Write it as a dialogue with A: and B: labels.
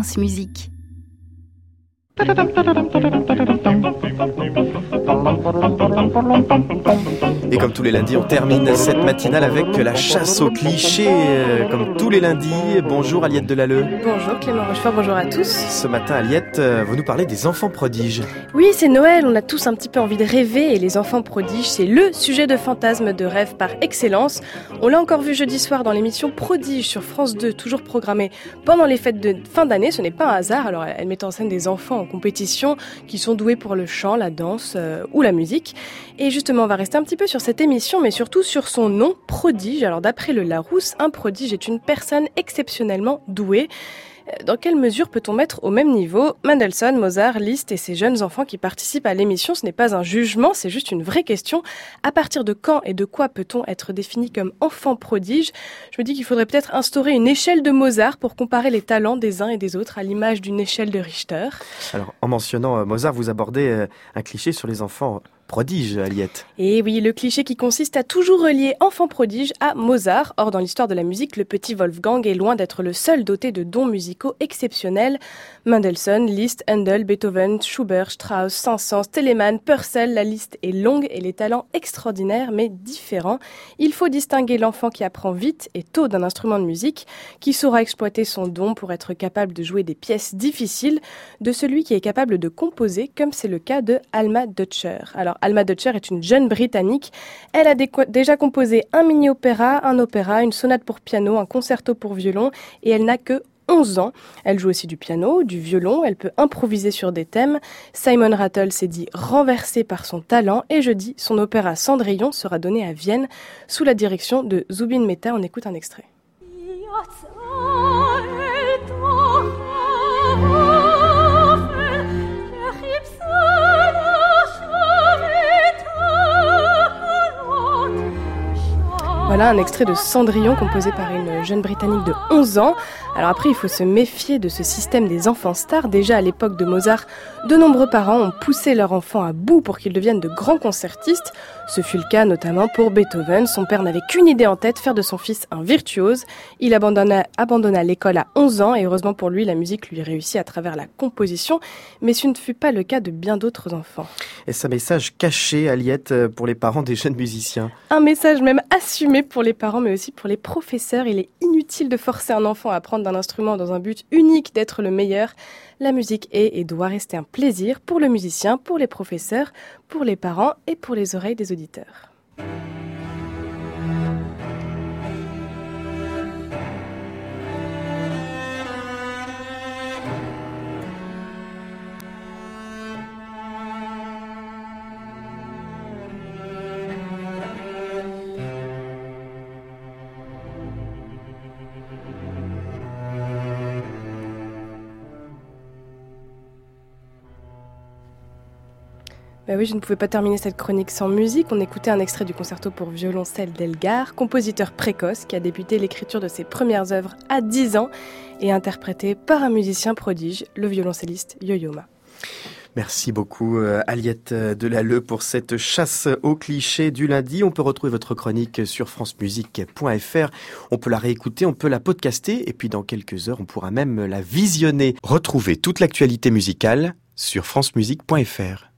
A: France Musique.
B: Et comme tous les lundis, on termine cette matinale avec la chasse aux clichés. Euh, comme tous les lundis, bonjour Aliette Delalleux.
C: Bonjour Clément Rochefort, bonjour à tous.
B: Ce matin, Aliette, euh, vous nous parlez des enfants prodiges.
C: Oui, c'est Noël, on a tous un petit peu envie de rêver et les enfants prodiges, c'est le sujet de fantasme de rêve par excellence. On l'a encore vu jeudi soir dans l'émission Prodige sur France 2, toujours programmée pendant les fêtes de fin d'année. Ce n'est pas un hasard, alors elle met en scène des enfants en compétition qui sont doués pour le chant, la danse euh, ou la musique. Et justement, on va rester un petit peu sur cette émission, mais surtout sur son nom, prodige. Alors d'après le Larousse, un prodige est une personne exceptionnellement douée. Euh, dans quelle mesure peut-on mettre au même niveau Mendelssohn, Mozart, Liszt et ces jeunes enfants qui participent à l'émission Ce n'est pas un jugement, c'est juste une vraie question. À partir de quand et de quoi peut-on être défini comme enfant prodige? Je me dis qu'il faudrait peut-être instaurer une échelle de Mozart pour comparer les talents des uns et des autres à l'image d'une échelle de Richter.
B: Alors, en mentionnant euh, Mozart, vous abordez euh, un cliché sur les enfants prodige, Aliette.
C: Et oui, le cliché qui consiste à toujours relier enfant prodige à Mozart. Or, dans l'histoire de la musique, le petit Wolfgang est loin d'être le seul doté de dons musicaux exceptionnels. Mendelssohn, Liszt, Handel, Beethoven, Schubert, Strauss, Saint-Saëns, Telemann, Purcell, la liste est longue et les talents extraordinaires mais différents. Il faut distinguer l'enfant qui apprend vite et tôt d'un instrument de musique, qui saura exploiter son don pour être capable de jouer des pièces difficiles, de celui qui est capable de composer, comme c'est le cas de Alma Dutcher. Alors, Alma Dutcher est une jeune Britannique. Elle a déjà composé un mini-opéra, un opéra, une sonate pour piano, un concerto pour violon et elle n'a que 11 ans. Elle joue aussi du piano, du violon, elle peut improviser sur des thèmes. Simon Rattle s'est dit renversé par son talent et jeudi, son opéra Cendrillon sera donné à Vienne sous la direction de Zubin Mehta. On écoute un extrait. Voilà un extrait de Cendrillon composé par une jeune Britannique de 11 ans. Alors après, il faut se méfier de ce système des enfants stars. Déjà à l'époque de Mozart, de nombreux parents ont poussé leur enfant à bout pour qu'ils deviennent de grands concertistes. Ce fut le cas notamment pour Beethoven. Son père n'avait qu'une idée en tête, faire de son fils un virtuose. Il abandonna, abandonna l'école à 11 ans et heureusement pour lui, la musique lui réussit à travers la composition. Mais ce ne fut pas le cas de bien d'autres enfants.
B: Et ce message caché, Aliette, pour les parents des jeunes musiciens
C: Un message même assumé pour les parents, mais aussi pour les professeurs. Il est inutile de forcer un enfant à apprendre d'un instrument dans un but unique d'être le meilleur. La musique est et doit rester un plaisir pour le musicien, pour les professeurs, pour les parents et pour les oreilles des auditeurs. Bah oui, je ne pouvais pas terminer cette chronique sans musique. On écoutait un extrait du concerto pour violoncelle d'Elgar, compositeur précoce qui a débuté l'écriture de ses premières œuvres à 10 ans et interprété par un musicien prodige, le violoncelliste Yo-Yo.
B: Merci beaucoup euh, Aliette Delalleux pour cette chasse aux clichés du lundi. On peut retrouver votre chronique sur francemusique.fr. On peut la réécouter, on peut la podcaster et puis dans quelques heures on pourra même la visionner. Retrouvez toute l'actualité musicale sur francemusique.fr.